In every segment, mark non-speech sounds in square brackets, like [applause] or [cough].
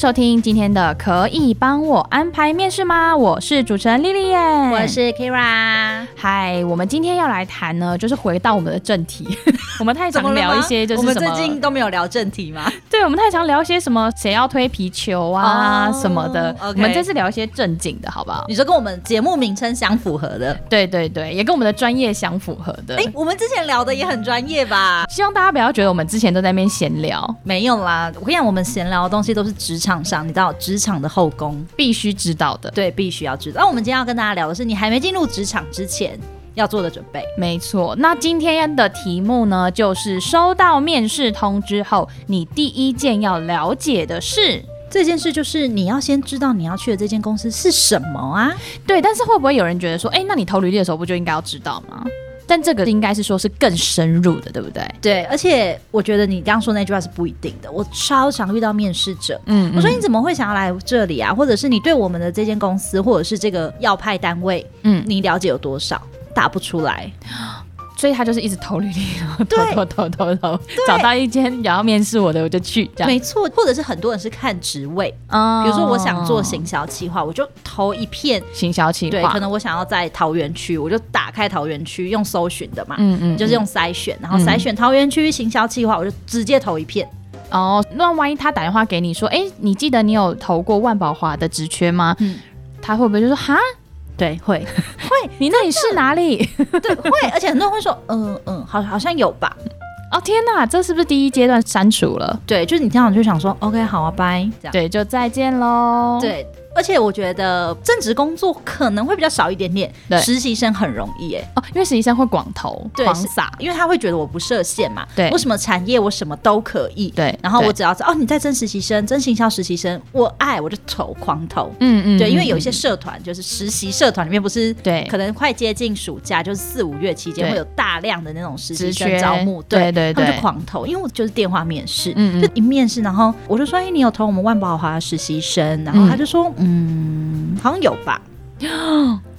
收听今天的可以帮我安排面试吗？我是主持人莉莉耶，我是 Kira。嗨，我们今天要来谈呢，就是回到我们的正题。[laughs] 我们太常聊一些，就是？我们最近都没有聊正题吗？对，我们太常聊一些什么谁要推皮球啊、oh, 什么的。我们这次聊一些正经的，好不好？你说跟我们节目名称相符合的？对对对，也跟我们的专业相符合的。哎，我们之前聊的也很专业吧？希望大家不要觉得我们之前都在那边闲聊。没有啦，我跟你讲，我们闲聊的东西都是职场。场上，你知道职场的后宫必须知道的，对，必须要知道。那我们今天要跟大家聊的是，你还没进入职场之前要做的准备。没错，那今天的题目呢，就是收到面试通知后，你第一件要了解的事。这件事就是你要先知道你要去的这间公司是什么啊？对，但是会不会有人觉得说，哎，那你投履历的时候不就应该要知道吗？但这个应该是说是更深入的，对不对？对，而且我觉得你刚刚说那句话是不一定的。我超常遇到面试者，嗯，我说你怎么会想要来这里啊？或者是你对我们的这间公司，或者是这个要派单位，嗯，你了解有多少？答不出来。所以他就是一直投履历，然后投投投投投，找到一间然后面试我的我就去，这样没错。或者是很多人是看职位，嗯，比如说我想做行销企划，我就投一片行销企划。对，可能我想要在桃园区，我就打开桃园区用搜寻的嘛，嗯嗯，就是用筛选，然后筛选桃园区行销企划，我就直接投一片。哦，那万一他打电话给你说，哎，你记得你有投过万宝华的职缺吗？嗯，他会不会就说哈？对，[laughs] 会会，你那里是哪里？对，会，而且很多人会说，嗯嗯，好，好像有吧。哦天哪，这是不是第一阶段删除了？对，就是你这样就想说，OK，好啊，拜，这样，对，就再见喽。对。而且我觉得正职工作可能会比较少一点点，对，实习生很容易哎哦，因为实习生会广投广撒，因为他会觉得我不设限嘛，对，我什么产业我什么都可以，对，然后我只要哦你在征实习生，真行销实习生，我爱我就投狂投，嗯嗯，对，因为有一些社团就是实习社团里面不是对，可能快接近暑假，就是四五月期间会有大量的那种实习生招募，对对对，他们就狂投，因为我就是电话面试，嗯，就一面试，然后我就说哎你有投我们万宝华实习生，然后他就说嗯，好像有吧。[gasps]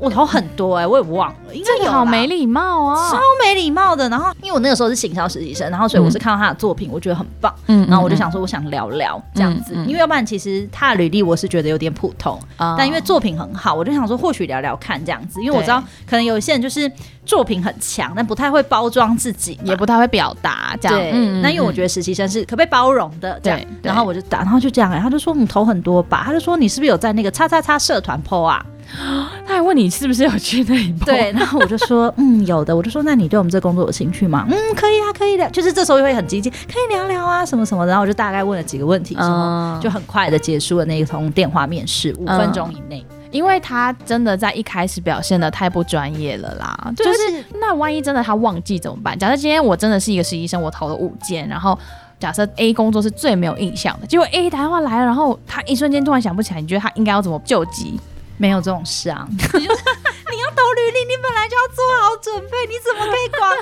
我投很多哎、欸，我也忘了，应该有。好没礼貌啊，超没礼貌的。然后，因为我那个时候是行销实习生，然后所以我是看到他的作品，我觉得很棒。嗯，然后我就想说，我想聊聊这样子，嗯嗯、因为要不然其实他的履历我是觉得有点普通，嗯、但因为作品很好，我就想说或许聊聊看这样子。因为我知道可能有一些人就是作品很强，但不太会包装自己，也不太会表达这样。那因为我觉得实习生是可被包容的这样。对，然后我就打，然后就这样、欸，他就说你投很多吧，他就说你是不是有在那个叉叉叉社团 po 啊？[gasps] 他还问你是不是有去那一部？对，然后我就说，[laughs] 嗯，有的。我就说，那你对我们这工作有兴趣吗？嗯，可以啊，可以的。就是这时候又会很积极，可以聊聊啊，什么什么的。然后我就大概问了几个问题，之后、嗯、就很快的结束了那一通电话面试，五分钟以内、嗯。因为他真的在一开始表现的太不专业了啦。就是那万一真的他忘记怎么办？假设今天我真的是一个实习生，我投了五件，然后假设 A 工作是最没有印象的，结果 A 打电话来了，然后他一瞬间突然想不起来，你觉得他应该要怎么救急？没有这种事啊！[laughs] 你要投履历，你本来就要做好准备，你怎么可以光？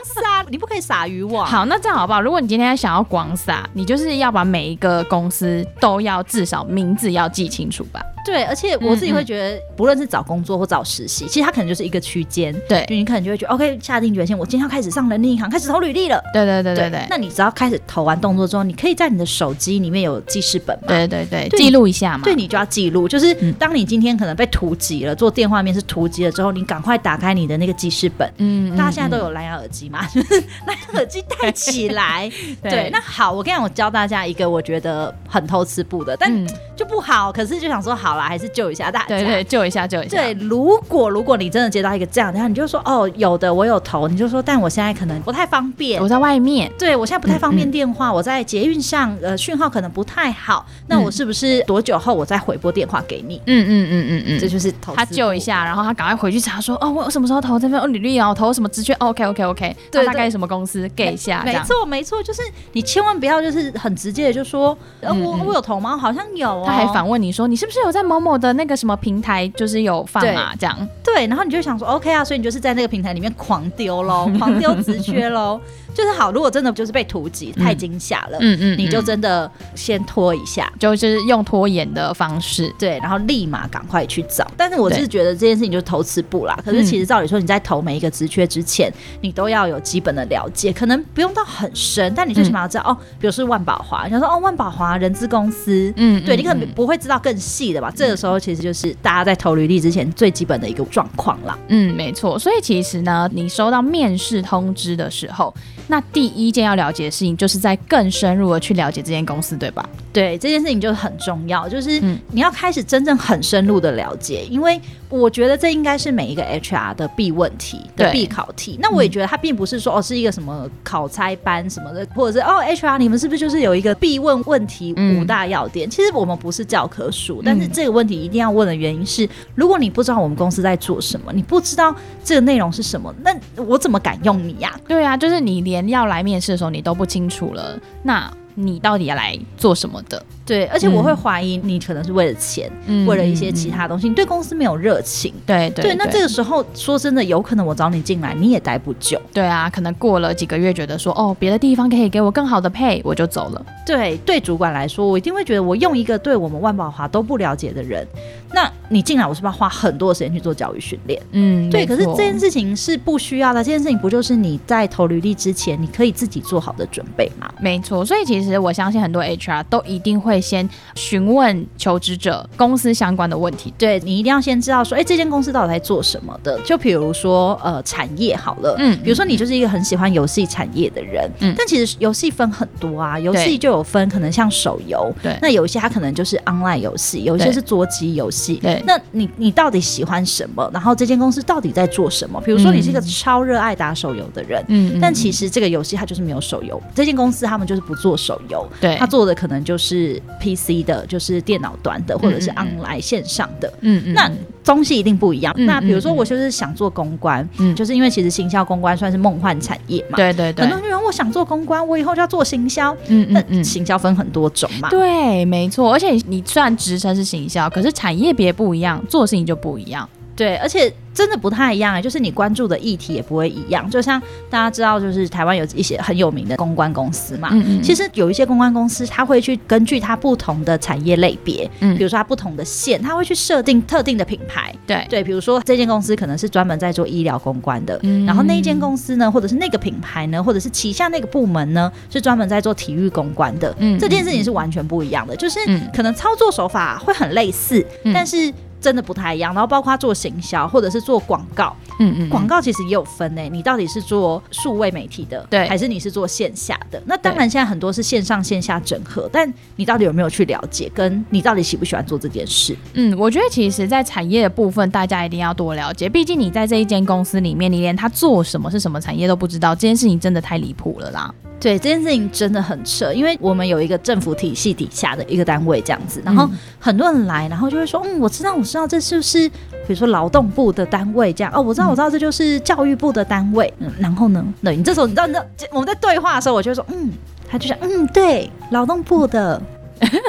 你不可以撒渔网。好，那这样好不好？如果你今天想要广撒，你就是要把每一个公司都要至少名字要记清楚吧。对，而且我自己会觉得，不论是找工作或找实习，其实它可能就是一个区间。对，就你可能就会觉得，OK，下定决心，我今天要开始上人力银行，开始投履历了。对对对对对。那你只要开始投完动作之后，你可以在你的手机里面有记事本嘛？对对对，记录一下嘛。对，你就要记录，就是当你今天可能被突击了，做电话面试突击了之后，你赶快打开你的那个记事本。嗯。大家现在都有蓝牙耳机嘛？[laughs] 就是蓝牙耳机戴起来。[laughs] 对。那好，我跟你讲，我教大家一个我觉得很偷吃布的，但就不好。可是就想说，好了，还是救一下大家。对对，救一下，救一下。对，如果如果你真的接到一个这样，然后你就说哦，有的我有投，你就说，但我现在可能不太方便，我在外面。对，我现在不太方便电话，嗯嗯，我在捷运上，呃，讯号可能不太好。那我是不是多久后我再回拨电话给你？嗯嗯嗯嗯嗯，这就是投他救一下，然后他赶快回去查说，哦，我什么时候投这份？哦，履历啊，我投什么职缺？OK OK OK，对，大概什么公公司给一下。没错，没错，就是你千万不要就是很直接的就说，呃，我我有投吗？好像有哦。他还反问你说，你是不是有在某某的那个什么平台，就是有放啊？这样。对，然后你就想说，OK 啊，所以你就是在那个平台里面狂丢喽，狂丢直缺喽。[laughs] 就是好，如果真的就是被突击太惊吓了，嗯嗯，你就真的先拖一下，就是用拖延的方式，对，然后立马赶快去找。但是我是觉得这件事情就是投辞不啦。可是其实照理说，你在投每一个职缺之前，你都要有基本的了解，可能不用到很深，但你最起码要知道哦，比如是万宝华，你说哦，万宝华人资公司，嗯，对你可能不会知道更细的吧？这个时候其实就是大家在投履历之前最基本的一个状况啦。嗯，没错。所以其实呢，你收到面试通知的时候。那第一件要了解的事情，就是在更深入的去了解这间公司，对吧？对，这件事情就很重要，就是你要开始真正很深入的了解，因为我觉得这应该是每一个 HR 的必问题的必考题。那我也觉得它并不是说哦是一个什么考差班什么的，或者是哦 HR 你们是不是就是有一个必问问题五大要点？其实我们不是教科书，但是这个问题一定要问的原因是，如果你不知道我们公司在做什么，你不知道这个内容是什么，那我怎么敢用你呀？对啊，就是你连。要来面试的时候，你都不清楚了，那你到底要来做什么的？对，而且我会怀疑你可能是为了钱，嗯、为了一些其他东西，嗯、你对公司没有热情。对对对，那这个时候说真的，有可能我找你进来，你也待不久。对啊，可能过了几个月，觉得说哦，别的地方可以给我更好的配，我就走了。对，对主管来说，我一定会觉得我用一个对我们万宝华都不了解的人，那你进来，我是不是要花很多时间去做教育训练？嗯，对。可是这件事情是不需要的，这件事情不就是你在投履历之前，你可以自己做好的准备吗？没错。所以其实我相信很多 HR 都一定会先询问求职者公司相关的问题，对，你一定要先知道说，哎、欸，这间公司到底在做什么的？就比如说，呃，产业好了，嗯，比如说你就是一个很喜欢游戏产业的人，嗯，但其实游戏分很多啊，游戏就有分，可能像手游，对，那有一些它可能就是 online 游戏，有一些是桌机游戏，对，那你你到底喜欢什么？然后这间公司到底在做什么？比如说你是一个超热爱打手游的人，嗯，但其实这个游戏它就是没有手游，这间公司他们就是不做手游，对，他做的可能就是 PC 的。就是电脑端的，或者是 online 线上的，嗯嗯，那东西一定不一样。那比如说，我就是想做公关，嗯，就是因为其实行销公关算是梦幻产业嘛，对对对。很多人我想做公关，我以后就要做行销，嗯嗯，那行销分很多种嘛，对，没错。而且你虽然职称是行销，可是产业别不一样，做的事情就不一样，对，而且。真的不太一样哎，就是你关注的议题也不会一样。就像大家知道，就是台湾有一些很有名的公关公司嘛。嗯嗯。其实有一些公关公司，它会去根据它不同的产业类别，嗯，比如说它不同的线，它会去设定特定的品牌。对对，比如说这间公司可能是专门在做医疗公关的，嗯，然后那一间公司呢，或者是那个品牌呢，或者是旗下那个部门呢，是专门在做体育公关的。嗯，这件事情是完全不一样的，就是可能操作手法会很类似，但是。真的不太一样，然后包括做行销或者是做广告，嗯嗯，广告其实也有分诶，你到底是做数位媒体的，对，还是你是做线下的？那当然现在很多是线上线下整合，但你到底有没有去了解？跟你到底喜不喜欢做这件事？嗯，我觉得其实，在产业的部分，大家一定要多了解，毕竟你在这一间公司里面，你连他做什么是什么产业都不知道，这件事情真的太离谱了啦。对，这件事情真的很扯，因为我们有一个政府体系底下的一个单位这样子，然后很多人来，然后就会说，嗯，我知道，我知道，这是不是比如说劳动部的单位这样？哦，我知道，我知道，这就是教育部的单位。嗯，然后呢？对，你这时候你知道，你知道我们在对话的时候，我就会说，嗯，他就想，嗯，对，劳动部的。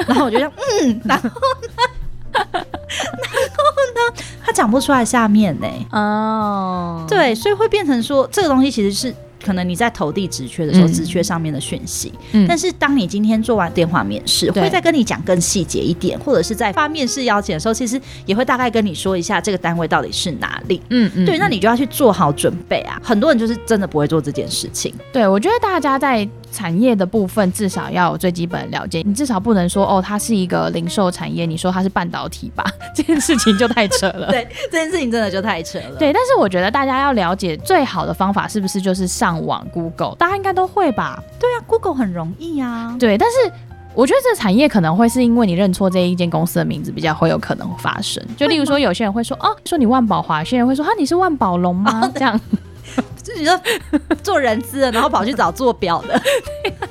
然后我就想，嗯，然后呢？然后呢？他讲不出来下面呢。哦，对，所以会变成说，这个东西其实是。可能你在投递职缺的时候，职缺上面的讯息。嗯，但是当你今天做完电话面试，会再跟你讲更细节一点，或者是在发面试邀请的时候，其实也会大概跟你说一下这个单位到底是哪里。嗯嗯，对，那你就要去做好准备啊。很多人就是真的不会做这件事情。对，我觉得大家在产业的部分至少要有最基本的了解，你至少不能说哦，它是一个零售产业，你说它是半导体吧，[laughs] 这件事情就太扯了。[laughs] 对，这件事情真的就太扯了。对，但是我觉得大家要了解最好的方法是不是就是上。网 Google，大家应该都会吧？对啊，Google 很容易啊。对，但是我觉得这个产业可能会是因为你认错这一间公司的名字，比较会有可能发生。就例如说，有些人会说哦，说你万宝华，有些人会说哈，你是万宝龙吗？哦、这样，就你说做人资的，然后跑去找做表的，[laughs]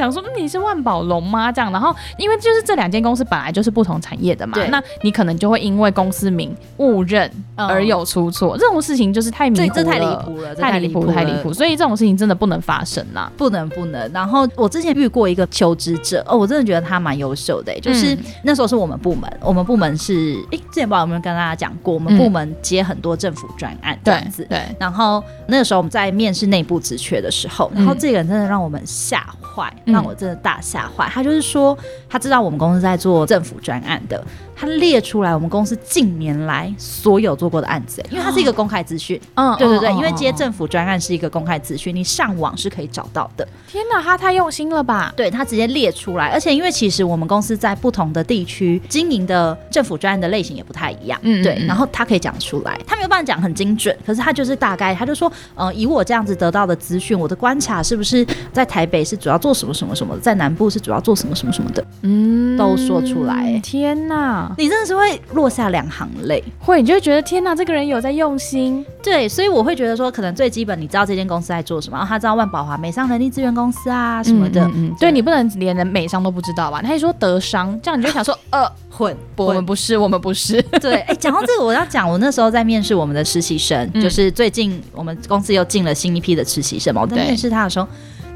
想说你是万宝龙吗？这样，然后因为就是这两间公司本来就是不同产业的嘛，那你可能就会因为公司名误认而有出错，这种事情就是太迷糊了，这太离谱了，太离谱，太离谱，所以这种事情真的不能发生啦，不能不能。然后我之前遇过一个求职者，哦，我真的觉得他蛮优秀的，就是那时候是我们部门，我们部门是，哎，之前不知道有没有跟大家讲过，我们部门接很多政府专案这样子，对。然后那个时候我们在面试内部职缺的时候，然后这个人真的让我们吓坏，让我真的大吓坏。他就是说，他知道我们公司在做政府专案的。他列出来我们公司近年来所有做过的案子，因为它是一个公开资讯。嗯，对对对，因为接政府专案是一个公开资讯，你上网是可以找到的。天哪，他太用心了吧？对，他直接列出来，而且因为其实我们公司在不同的地区经营的政府专案的类型也不太一样。嗯，对，然后他可以讲出来，他没有办法讲很精准，可是他就是大概，他就说，呃，以我这样子得到的资讯，我的观察是不是在台北是主要做什么什么什么，在南部是主要做什么什么什么的，嗯，都说出来。天哪！你真的是会落下两行泪，会，你就会觉得天哪，这个人有在用心。对，所以我会觉得说，可能最基本，你知道这间公司在做什么，然后他知道万宝华美商人力资源公司啊什么的。嗯，嗯对，对你不能连人美商都不知道吧？他一说德商，这样你就想说，呃，混，我们不是，我们不是。[laughs] 对，哎，讲到这个，我要讲，我那时候在面试我们的实习生，嗯、就是最近我们公司又进了新一批的实习生嘛。我在面试他的时候，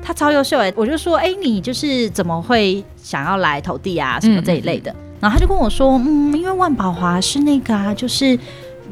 他超优秀哎，我就说，哎，你就是怎么会想要来投递啊，什么这一类的。然后他就跟我说，嗯，因为万宝华是那个啊，就是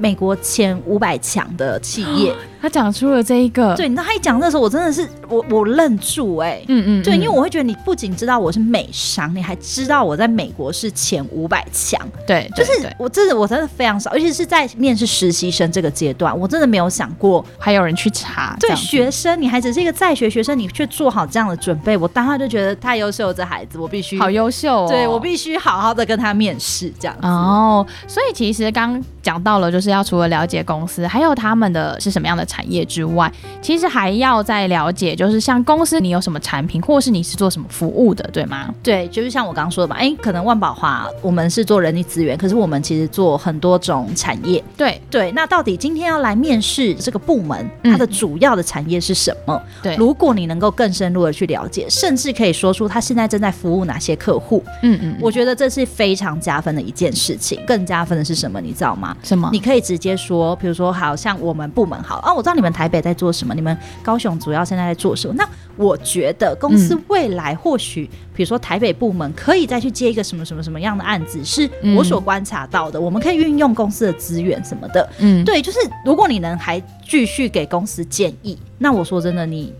美国前五百强的企业。[gasps] 他讲出了这一个，对，那他一讲那时候，我真的是我我愣住哎、欸，嗯嗯，对，因为我会觉得你不仅知道我是美商，你还知道我在美国是前五百强，对，就是我真的我真的非常少，尤其是在面试实习生这个阶段，我真的没有想过还有人去查。对，学生你还只是一个在学学生，你却做好这样的准备，我当下就觉得太优秀了，这孩子我必须好优秀、哦，对我必须好好的跟他面试这样子。哦，所以其实刚讲到了，就是要除了了解公司，还有他们的是什么样的产业之外，其实还要再了解，就是像公司你有什么产品，或是你是做什么服务的，对吗？对，就是像我刚刚说的嘛，哎，可能万宝华我们是做人力资源，可是我们其实做很多种产业。对对，那到底今天要来面试这个部门，它的主要的产业是什么？对、嗯，如果你能够更深入的去了解，甚至可以说出他现在正在服务哪些客户，嗯嗯，我觉得这是非常加分的一件事情。更加分的是什么？你知道吗？什么？你可以直接说，比如说，好像我们部门好啊，我知道你们台。台北在做什么？你们高雄主要现在在做什么？那我觉得公司未来或许，比如说台北部门可以再去接一个什么什么什么样的案子，是我所观察到的。我们可以运用公司的资源什么的。嗯，对，就是如果你能还继续给公司建议，那我说真的，你。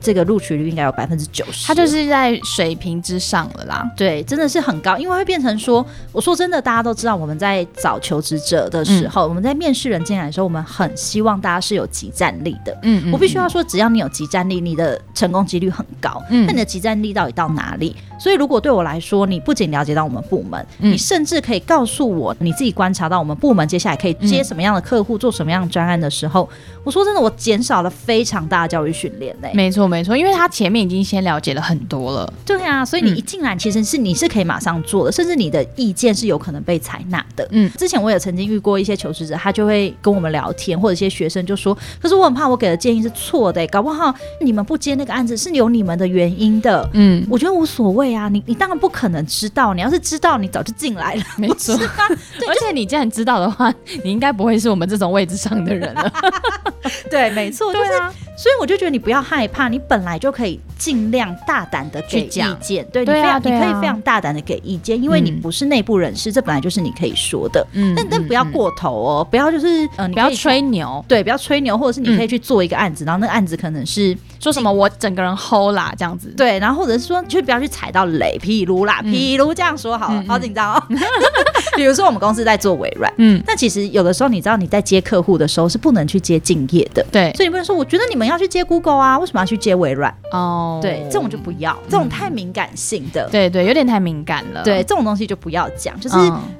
这个录取率应该有百分之九十，它就是在水平之上了啦。对，真的是很高，因为会变成说，我说真的，大家都知道我们在找求职者的时候，嗯、我们在面试人进来的时候，我们很希望大家是有即战力的。嗯，嗯，嗯，我必须要说，只要你有即战力，你的成功几率很高。嗯，那你的即战力到底到哪里？所以，如果对我来说，你不仅了解到我们部门，嗯、你甚至可以告诉我你自己观察到我们部门接下来可以接什么样的客户，做什么样的专案的时候，我说真的，我减少了非常大的教育训练嘞。没错。没错，因为他前面已经先了解了很多了。对啊，所以你一进来，其实是你是可以马上做的，甚至你的意见是有可能被采纳的。嗯，之前我也曾经遇过一些求职者，他就会跟我们聊天，或者一些学生就说：“可是我很怕我给的建议是错的，搞不好你们不接那个案子是有你们的原因的。”嗯，我觉得无所谓啊，你你当然不可能知道，你要是知道，你早就进来了。没错，[laughs] 对，而且你既然知道的话，你应该不会是我们这种位置上的人了。[laughs] 对，没错，对啊。所以我就觉得你不要害怕，你本来就可以尽量大胆的给意见，对，你非常你可以非常大胆的给意见，因为你不是内部人士，这本来就是你可以说的。嗯，但但不要过头哦，不要就是呃，不要吹牛，对，不要吹牛，或者是你可以去做一个案子，然后那个案子可能是说什么我整个人 hold 啦这样子，对，然后或者是说就不要去踩到雷，譬如啦，譬如这样说好了，好紧张哦。[laughs] 比如说我们公司在做微软，嗯，但其实有的时候你知道你在接客户的时候是不能去接敬业的，对，所以你不能说我觉得你们。要去接 Google 啊？为什么要去接微软？哦，oh, 对，这种就不要，这种太敏感性的，对对，有点太敏感了。对，这种东西就不要讲。就是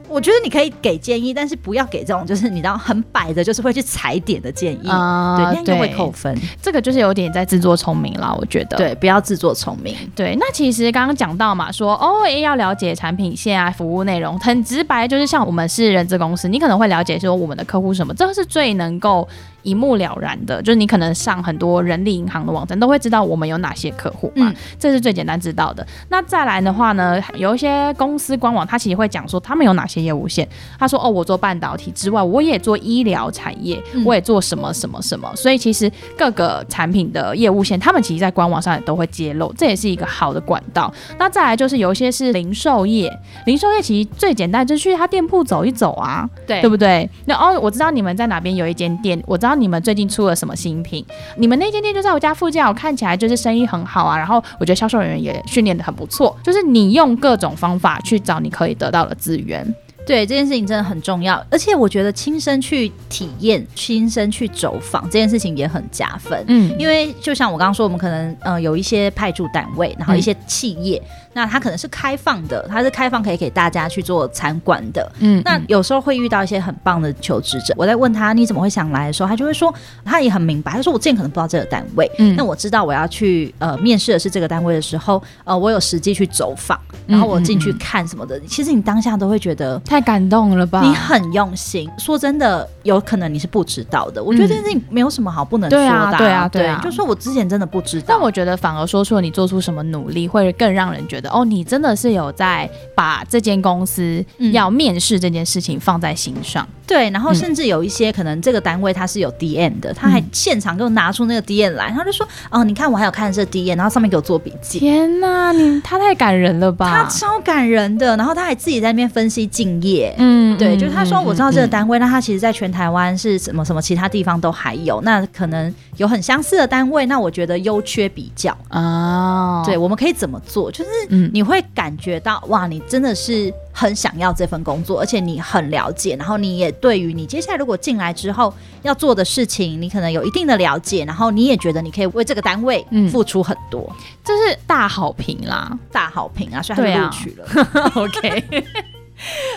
我觉得你可以给建议，但是不要给这种就是你知道很摆的就是会去踩点的建议，呃、对，那样会扣分。这个就是有点在自作聪明了，我觉得。对，不要自作聪明。对，那其实刚刚讲到嘛，说哦，要了解产品线啊，服务内容，很直白，就是像我们是人资公司，你可能会了解说我们的客户什么，这是最能够。一目了然的，就是你可能上很多人力银行的网站，都会知道我们有哪些客户嘛，嗯、这是最简单知道的。那再来的话呢，有一些公司官网，它其实会讲说他们有哪些业务线。他说哦，我做半导体之外，我也做医疗产业，我也做什么什么什么。所以其实各个产品的业务线，他们其实在官网上也都会揭露，这也是一个好的管道。那再来就是有一些是零售业，零售业其实最简单就是去他店铺走一走啊，对对不对？那哦，我知道你们在哪边有一间店，我知道。你们最近出了什么新品？你们那间店就在我家附近，我看起来就是生意很好啊。然后我觉得销售人员也训练的很不错，就是你用各种方法去找你可以得到的资源。对，这件事情真的很重要，而且我觉得亲身去体验、亲身去走访这件事情也很加分。嗯，因为就像我刚刚说，我们可能呃有一些派驻单位，然后一些企业。嗯那它可能是开放的，它是开放可以给大家去做参观的。嗯，那有时候会遇到一些很棒的求职者，我在问他你怎么会想来的时候，他就会说他也很明白，他说我之前可能不知道这个单位，嗯，那我知道我要去呃面试的是这个单位的时候，呃，我有实际去走访，然后我进去看什么的，嗯嗯嗯，其实你当下都会觉得太感动了吧？你很用心。说真的，有可能你是不知道的。我觉得这件事情没有什么好不能说的，啊，对啊，对啊，就说我之前真的不知道。但我觉得反而说出了你做出什么努力，会更让人觉得哦，你真的是。有在把这间公司要面试这件事情放在心上，嗯、对，然后甚至有一些可能这个单位他是有 DM 的，他还现场给我拿出那个 DM 来，他就说：“哦，你看我还有看这 DM，然后上面给我做笔记。”天哪，你他太感人了吧？他超感人的，然后他还自己在那边分析敬业，嗯，对，就是他说我知道这个单位，那他其实在全台湾是什么什么其他地方都还有，那可能有很相似的单位，那我觉得优缺比较啊，对，我们可以怎么做？就是你会感。觉到哇，你真的是很想要这份工作，而且你很了解，然后你也对于你接下来如果进来之后要做的事情，你可能有一定的了解，然后你也觉得你可以为这个单位付出很多，嗯、这是大好评啦，大好评啊，所以他录取了。啊、[laughs] OK。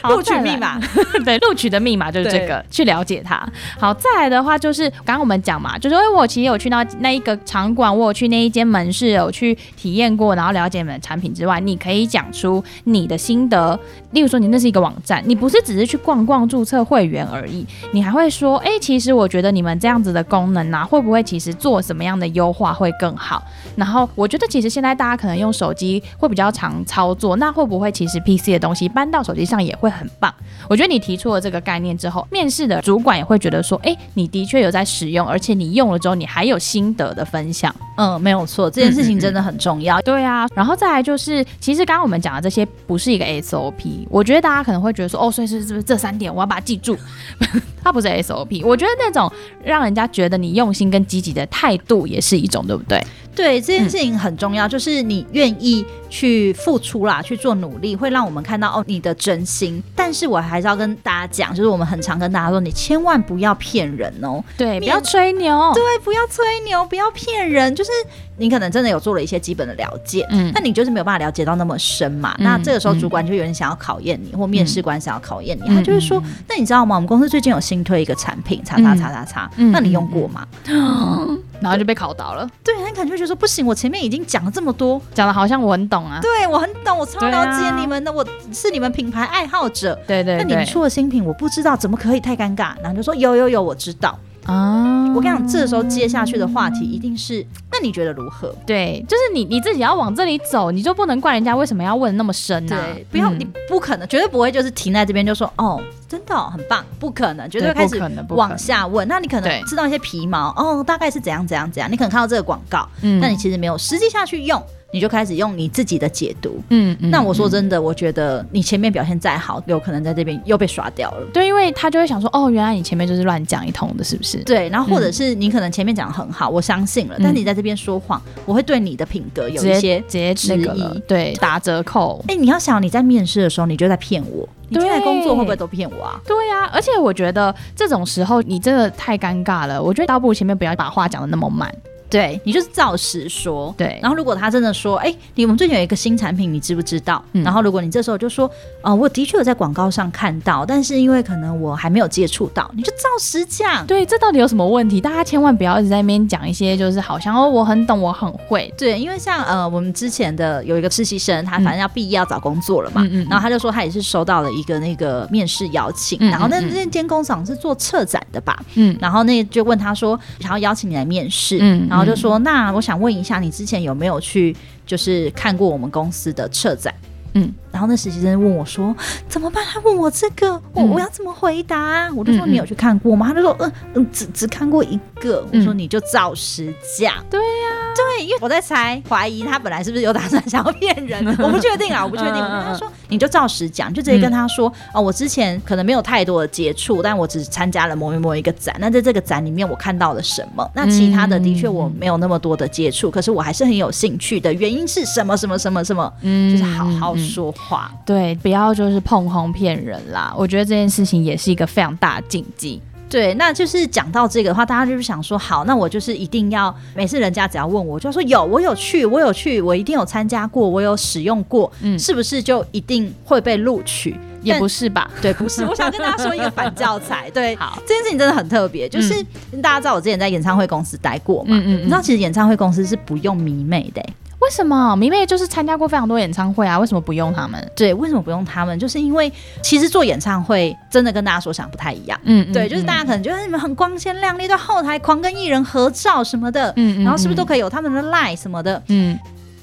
录取密码，[laughs] 对，录取的密码就是这个，去了解它。好，再来的话就是刚刚我们讲嘛，就是因为我其实有去到那一个场馆，我有去那一间门市，有去体验过，然后了解你们的产品之外，你可以讲出你的心得。例如说，你那是一个网站，你不是只是去逛逛注册会员而已，你还会说，哎、欸，其实我觉得你们这样子的功能啊，会不会其实做什么样的优化会更好？然后我觉得其实现在大家可能用手机会比较常操作，那会不会其实 PC 的东西搬到手机上也会很棒？我觉得你提出了这个概念之后，面试的主管也会觉得说，哎，你的确有在使用，而且你用了之后，你还有心得的分享。嗯，没有错，这件事情真的很重要。嗯嗯嗯对啊，然后再来就是，其实刚刚我们讲的这些不是一个 SOP，我觉得大家可能会觉得说，哦，所以是是不是这三点我要把它记住？[laughs] 它不是 SOP，我觉得那种让人家觉得你用心跟积极的态度也是一种，对不对？对，这件事情很重要，嗯、就是你愿意去付出啦，去做努力，会让我们看到哦你的真心。但是我还是要跟大家讲，就是我们很常跟大家说，你千万不要骗人哦，对，不要吹牛，对，不要吹牛，不要骗人，就是你可能真的有做了一些基本的了解，嗯，那你就是没有办法了解到那么深嘛。嗯、那这个时候主管就有点想要考验你，嗯、或面试官想要考验你，嗯、他就是说，那你知道吗？我们公司最近有新推一个产品，叉叉叉叉叉，嗯、那你用过吗？[gasps] [laughs] 嗯然后就被考倒了。对，很感觉得说不行，我前面已经讲了这么多，讲的好像我很懂啊。对，我很懂，我超了解你们的，啊、我是你们品牌爱好者。对，对对。那你们出了新品，我不知道，怎么可以太尴尬？然后就说有有有，我知道。啊，我跟你讲，这时候接下去的话题一定是，那你觉得如何？对，就是你你自己要往这里走，你就不能怪人家为什么要问那么深呢？对，不要，你不可能，绝对不会就是停在这边就说哦，真的很棒，不可能，绝对开始往下问。那你可能知道一些皮毛哦，大概是怎样怎样怎样，你可能看到这个广告，嗯，那你其实没有实际下去用。你就开始用你自己的解读，嗯，嗯，那我说真的，嗯、我觉得你前面表现再好，有可能在这边又被刷掉了。对，因为他就会想说，哦，原来你前面就是乱讲一通的，是不是？对，然后或者是你可能前面讲的很好，我相信了，嗯、但你在这边说谎，我会对你的品格有一些直接质疑，对，打折扣。哎、欸，你要想你在面试的时候，你就在骗我，你进来工作会不会都骗我啊？对呀、啊，而且我觉得这种时候你真的太尴尬了，我觉得倒不如前面不要把话讲的那么满。对，你就是照实说。对，然后如果他真的说，哎，你我们最近有一个新产品，你知不知道？嗯、然后如果你这时候就说，呃，我的确有在广告上看到，但是因为可能我还没有接触到，你就照实讲。对，这到底有什么问题？大家千万不要一直在那边讲一些，就是好像哦，我很懂，我很会。对，因为像呃，我们之前的有一个实习生，他反正要毕业要找工作了嘛，嗯、然后他就说他也是收到了一个那个面试邀请，嗯、然后那那间工厂是做策展的吧，嗯，然后那就问他说，想要邀请你来面试，嗯，然后就说，那我想问一下，你之前有没有去就是看过我们公司的车展？嗯，然后那实习生问我说：“怎么办？”他问我这个，我我要怎么回答啊？我就说：“你有去看过吗？”他就说：“嗯嗯，只只看过一个。”我说：“你就照实讲。”对呀，对，因为我在猜，怀疑他本来是不是有打算想要骗人？[laughs] 我不确定啊，我不确定。他说：“你就照实讲，就直接跟他说哦，我之前可能没有太多的接触，但我只参加了某某某一个展。那在这个展里面，我看到了什么？那其他的的确我没有那么多的接触，可是我还是很有兴趣的。原因是什么？什么？什么？什么？嗯，就是好好。说话对，不要就是碰红骗人啦。我觉得这件事情也是一个非常大的禁忌。对，那就是讲到这个的话，大家就是想说，好，那我就是一定要每次人家只要问我，就说有，我有去，我有去，我一定有参加过，我有使用过，嗯，是不是就一定会被录取？也不是吧？对，不是。我想跟大家说一个反教材。对，[laughs] 好，这件事情真的很特别，就是、嗯、大家知道我之前在演唱会公司待过嘛，嗯，嗯嗯，你知道其实演唱会公司是不用迷妹的、欸。为什么迷妹就是参加过非常多演唱会啊？为什么不用他们？对，为什么不用他们？就是因为其实做演唱会真的跟大家所想不太一样。嗯，对，就是大家可能觉得你们很光鲜亮丽，在后台狂跟艺人合照什么的，嗯，然后是不是都可以有他们的 line 什么的？嗯。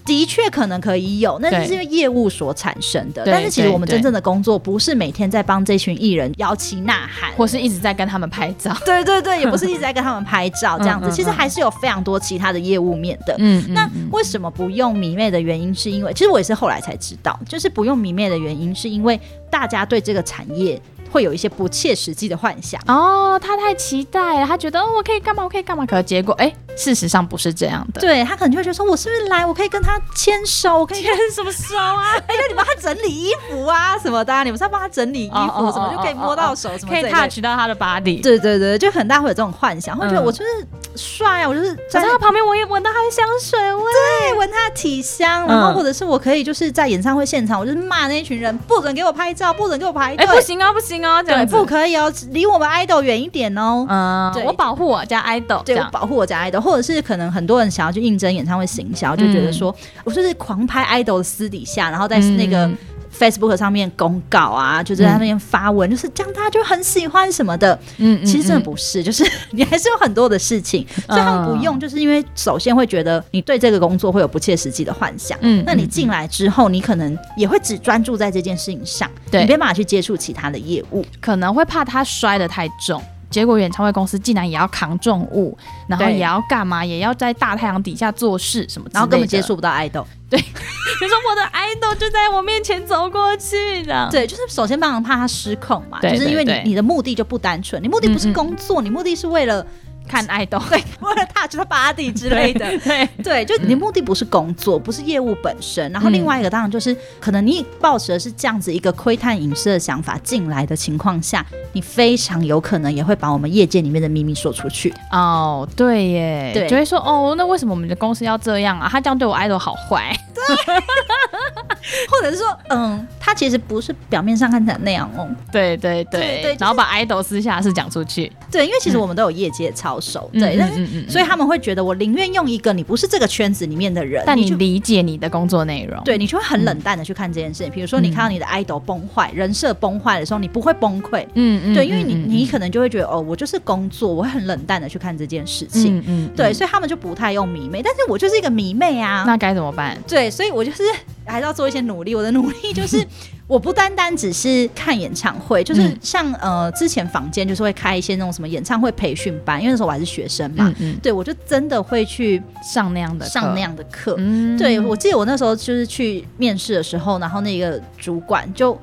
的确可能可以有，那是因为业务所产生的。但是其实我们真正的工作不是每天在帮这群艺人摇旗呐喊，或是一直在跟他们拍照。对 [laughs] 对对，[laughs] 也不是一直在跟他们拍照这样子。其实还是有非常多其他的业务面的。嗯，那为什么不用迷妹的原因，是因为其实我也是后来才知道，就是不用迷妹的原因，是因为大家对这个产业。会有一些不切实际的幻想哦，他太期待了，他觉得哦，我可以干嘛，我可以干嘛，可是结果哎，事实上不是这样的。对，他可能就会觉得说，我是不是来，我可以跟他牵手，我可以牵什么手啊？哎，那你帮他整理衣服啊什么的，你们是要帮他整理衣服，什么就可以摸到手，什么可以 touch 到他的 body。对对对，就很大会有这种幻想，会觉得我就是帅啊，我就是在他旁边，我也闻到他的香水味，对，闻他的体香，然后或者是我可以就是在演唱会现场，我就是骂那一群人，不准给我拍照，不准给我排队，哎，不行啊，不行啊，这样不可以哦，离我们 idol 远一点哦。嗯，对，我保护我家 idol，对，我保护我家 idol，或者是可能很多人想要去应征演唱会行销，就觉得说，我就是狂拍 idol 的私底下，然后在那个。Facebook 上面公告啊，就在那边发文，嗯、就是这样，大家就很喜欢什么的。嗯，其实真的不是，就是 [laughs] 你还是有很多的事情，所以他们不用，就是因为首先会觉得你对这个工作会有不切实际的幻想。嗯，那你进来之后，你可能也会只专注在这件事情上，对，你没办法去接触其他的业务，可能会怕他摔得太重。结果演唱会公司竟然也要扛重物，然后也要干嘛，也要在大太阳底下做事什么，然后根本接触不到爱豆。对，[laughs] 就说我的爱豆就在我面前走过去的。对，就是首先帮人怕他失控嘛，就是因为你你的目的就不单纯，你目的不是工作，你目的是为了。看爱豆，对，为了 touch 他 body 之类的，[laughs] 对对，就你的目的不是工作，不是业务本身，然后另外一个当然就是，可能你抱持的是这样子一个窥探隐私的想法进来的情况下，你非常有可能也会把我们业界里面的秘密说出去。哦，对耶，对，就会说哦，那为什么我们的公司要这样啊？他这样对我爱豆好坏，对，[laughs] 或者是说，嗯，他其实不是表面上看起来那样哦，对对对对，然后把 idol 私下是讲出去，对，因为其实我们都有业界操。守对，但是所以他们会觉得我宁愿用一个你不是这个圈子里面的人，但你理解你的工作内容，对，你就会很冷淡的去看这件事情。比如说你看到你的 idol 崩坏、人设崩坏的时候，你不会崩溃，嗯嗯，对，因为你你可能就会觉得哦，我就是工作，我会很冷淡的去看这件事情，嗯，对，所以他们就不太用迷妹，但是我就是一个迷妹啊，那该怎么办？对，所以我就是还是要做一些努力。我的努力就是。我不单单只是看演唱会，就是像呃之前坊间就是会开一些那种什么演唱会培训班，因为那时候我还是学生嘛，嗯嗯。对，我就真的会去上那样的上那样的课。嗯、对，我记得我那时候就是去面试的时候，然后那个主管就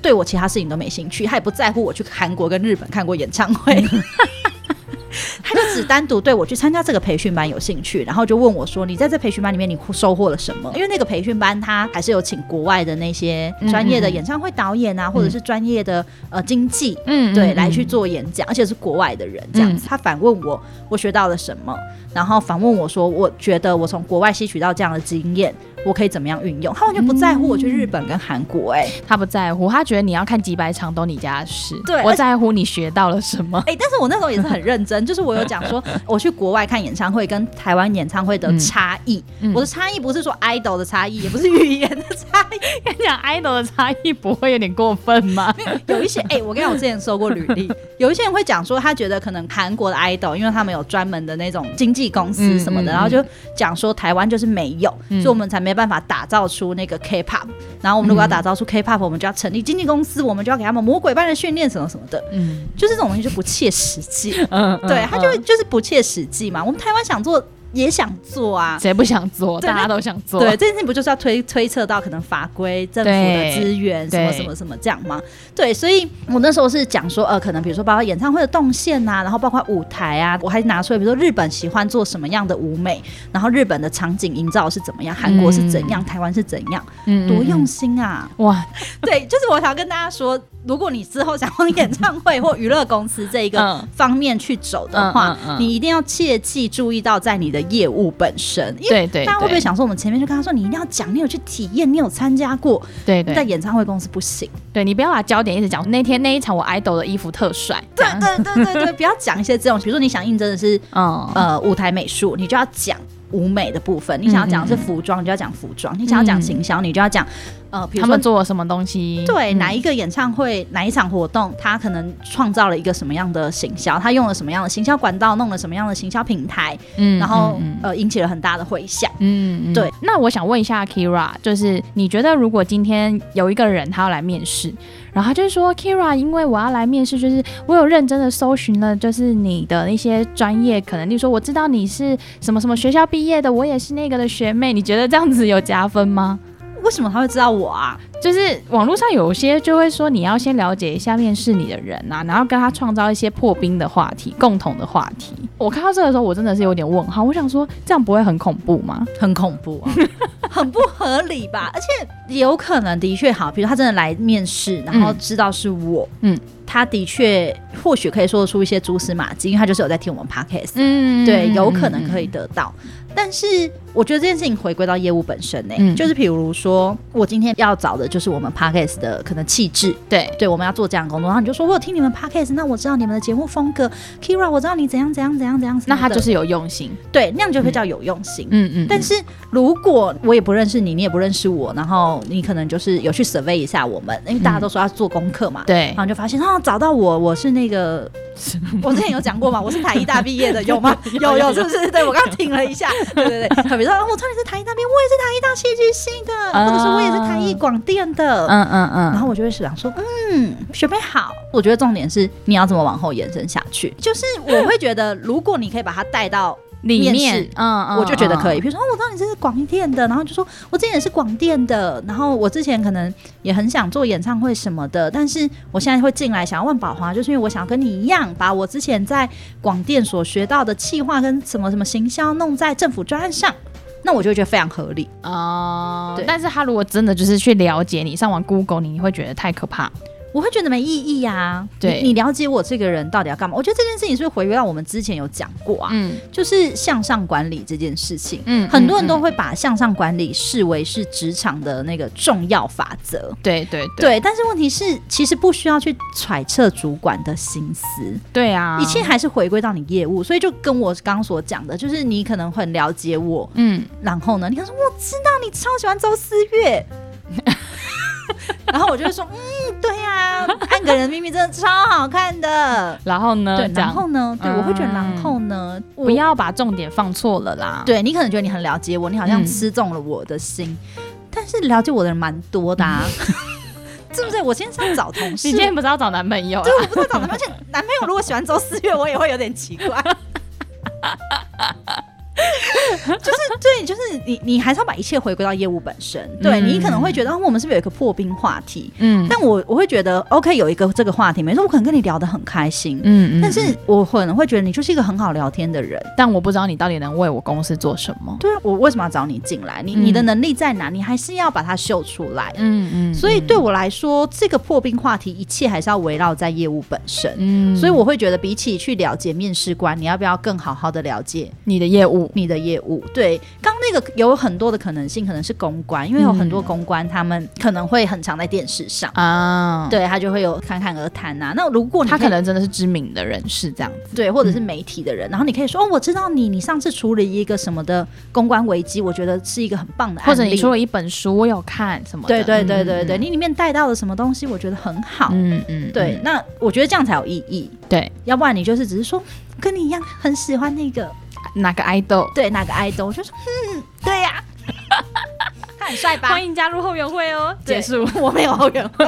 对我其他事情都没兴趣，他也不在乎我去韩国跟日本看过演唱会。[laughs] 单独对我去参加这个培训班有兴趣，然后就问我说：“你在这培训班里面，你收获了什么？”因为那个培训班他还是有请国外的那些专业的演唱会导演啊，嗯、或者是专业的呃经纪，嗯，对，来去做演讲，而且是国外的人这样子。他反问我，我学到了什么？然后反问我说：“我觉得我从国外吸取到这样的经验。”我可以怎么样运用？他完全不在乎我去日本跟韩国、欸，哎、嗯，他不在乎，他觉得你要看几百场都你家的事。对，我在乎你学到了什么。[laughs] 哎、欸，但是我那时候也是很认真，就是我有讲说，我去国外看演唱会跟台湾演唱会的差异。嗯、我的差异不是说 idol 的差异，也不是语言的差异。[laughs] 跟你讲 idol 的差异不会有点过分吗？有一些，哎、欸，我跟你讲，我之前收过履历，有一些人会讲说，他觉得可能韩国的 idol，因为他们有专门的那种经纪公司什么的，然后就讲说台湾就是没有，嗯、所以我们才没办法打造。出那个 K-pop，然后我们如果要打造出 K-pop，我们就要成立经纪公司，我们就要给他们魔鬼般的训练什么什么的，嗯，就是这种东西就不切实际，嗯，对，他就就就是不切实际嘛。我们台湾想做。也想做啊，谁不想做？大家都想做。对，这件事情不就是要推推测到可能法规、政府的资源什么什么什么这样吗？对，所以我那时候是讲说，呃，可能比如说包括演唱会的动线啊，然后包括舞台啊，我还拿出来，比如说日本喜欢做什么样的舞美，然后日本的场景营造是怎么样，韩国是怎样，嗯、台湾是怎样，嗯，多用心啊！哇，[laughs] 对，就是我想要跟大家说。如果你之后想往演唱会或娱乐公司这一个方面去走的话，你一定要切记注意到在你的业务本身。因为大家会不会想说，我们前面就跟他说，你一定要讲，你有去体验，你有参加过。对对，在演唱会公司不行。对，你不要把焦点一直讲那天那一场我爱豆的衣服特帅。对对对对对，[laughs] 不要讲一些这种，比如说你想应征的是嗯呃舞台美术，你就要讲舞美的部分；你想要讲的是服装，你就要讲服装；你想要讲行销，你就要讲。呃，比如说他们做了什么东西？对，哪一个演唱会，哪一场活动，他可能创造了一个什么样的行销？他用了什么样的行销管道？弄了什么样的行销平台？嗯，然后呃，引起了很大的回响。嗯，对。那我想问一下 Keira，就是你觉得如果今天有一个人他要来面试，然后他就是说 Keira，因为我要来面试，就是我有认真的搜寻了，就是你的那些专业，可能例如说我知道你是什么什么学校毕业的，我也是那个的学妹，你觉得这样子有加分吗？为什么他会知道我啊？就是网络上有些就会说，你要先了解一下面试你的人啊，然后跟他创造一些破冰的话题，共同的话题。我看到这个时候，我真的是有点问号。我想说，这样不会很恐怖吗？很恐怖啊，[laughs] 很不合理吧？而且有可能的确好，比如他真的来面试，然后知道是我，嗯，他的确或许可以说得出一些蛛丝马迹，因为他就是有在听我们 podcast，嗯，对，有可能可以得到。但是我觉得这件事情回归到业务本身呢、欸，嗯、就是比如说我今天要找的就是我们 Podcast 的可能气质，对。对，我们要做这样的工作，然后你就说我有听你们 Podcast，那我知道你们的节目风格，Keira，我知道你怎样怎样怎样怎样，那他就是有用心，对，那样就会叫有用心，嗯嗯。但是如果我也不认识你，你也不认识我，然后你可能就是有去 survey 一下我们，因为大家都说要做功课嘛，对、嗯，然后就发现哦，找到我，我是那个，我之前有讲过嘛，我是台艺大毕业的，[laughs] 有吗？有有是不是？对，我刚听了一下。对对对，特别说，我知道你是台艺那边，我也是台艺大戏剧系的，或者是我也是台艺广电的，嗯嗯嗯，然后我就会想说，嗯，学妹好，我觉得重点是你要怎么往后延伸下去，就是我会觉得，如果你可以把它带到。[laughs] 里面，嗯嗯，我就觉得可以。比如说，我知道你这是广电的，然后就说我之前也是广电的，然后我之前可能也很想做演唱会什么的，但是我现在会进来想要问宝华，就是因为我想要跟你一样，把我之前在广电所学到的企划跟什么什么行销弄在政府专案上，那我就会觉得非常合理哦。对，但是他如果真的就是去了解你，上网 Google 你，你会觉得太可怕。我会觉得没意义呀、啊。对你，你了解我这个人到底要干嘛？我觉得这件事情是不是回归到我们之前有讲过啊？嗯，就是向上管理这件事情。嗯，很多人都会把向上管理视为是职场的那个重要法则。对对对，对。但是问题是，其实不需要去揣测主管的心思。对啊，一切还是回归到你业务。所以就跟我刚刚所讲的，就是你可能很了解我。嗯，然后呢，你可能说我知道你超喜欢周思月。然后我就会说，嗯，对呀、啊，《爱个人的秘密》真的超好看的。[laughs] 然后呢？对，然后呢？对，我会觉得然后呢，不要把重点放错了啦。对，你可能觉得你很了解我，你好像吃中了我的心，嗯、但是了解我的人蛮多的，啊，[laughs] 是不是？我今天是要找同事，你今天不是要找男朋友？对，我不是要找男朋友，而且男朋友如果喜欢周思月，我也会有点奇怪。[laughs] 就是对，就是你，你还是要把一切回归到业务本身。对，你可能会觉得，我们是不是有一个破冰话题？嗯，但我我会觉得，OK，有一个这个话题，没错，我可能跟你聊得很开心。嗯嗯，但是我可能会觉得你就是一个很好聊天的人，但我不知道你到底能为我公司做什么。对啊，我为什么要找你进来？你你的能力在哪？你还是要把它秀出来。嗯嗯，所以对我来说，这个破冰话题，一切还是要围绕在业务本身。嗯，所以我会觉得，比起去了解面试官，你要不要更好好的了解你的业务？你的业务，对，刚那个有很多的可能性，可能是公关，因为有很多公关他们可能会很常在电视上啊，对他就会有侃侃而谈呐。那如果他可能真的是知名的人士这样子，对，或者是媒体的人，然后你可以说哦，我知道你，你上次处理一个什么的公关危机，我觉得是一个很棒的案例，或者你出了一本书，我有看什么，对对对对对，你里面带到了什么东西，我觉得很好，嗯嗯，对，那我觉得这样才有意义，对，要不然你就是只是说跟你一样很喜欢那个。哪个 idol？对，哪个 idol？我就说，嗯，对呀，[laughs] 他很帅吧？欢迎加入后援会哦。结束，[laughs] 我没有后援会。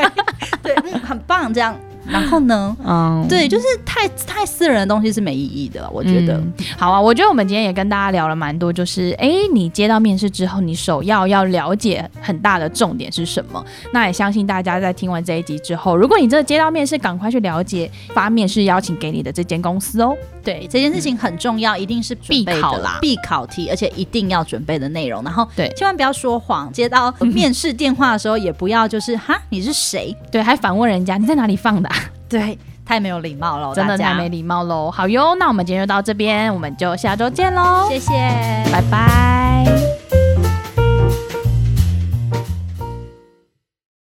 对，嗯，很棒，这样。然后呢？[laughs] 嗯，对，就是太太私人的东西是没意义的，我觉得。嗯、好啊，我觉得我们今天也跟大家聊了蛮多，就是哎，你接到面试之后，你首要要了解很大的重点是什么？那也相信大家在听完这一集之后，如果你真的接到面试，赶快去了解发面试邀请给你的这间公司哦。对，这件事情很重要，一定是必考啦，必考题，而且一定要准备的内容。然后，对，千万不要说谎，接到 [laughs] 面试电话的时候，也不要就是哈，你是谁？对，还反问人家你在哪里放的啊？对，太没有礼貌了，真的太没礼貌喽。好哟，那我们今天就到这边，我们就下周见喽。谢谢，拜拜。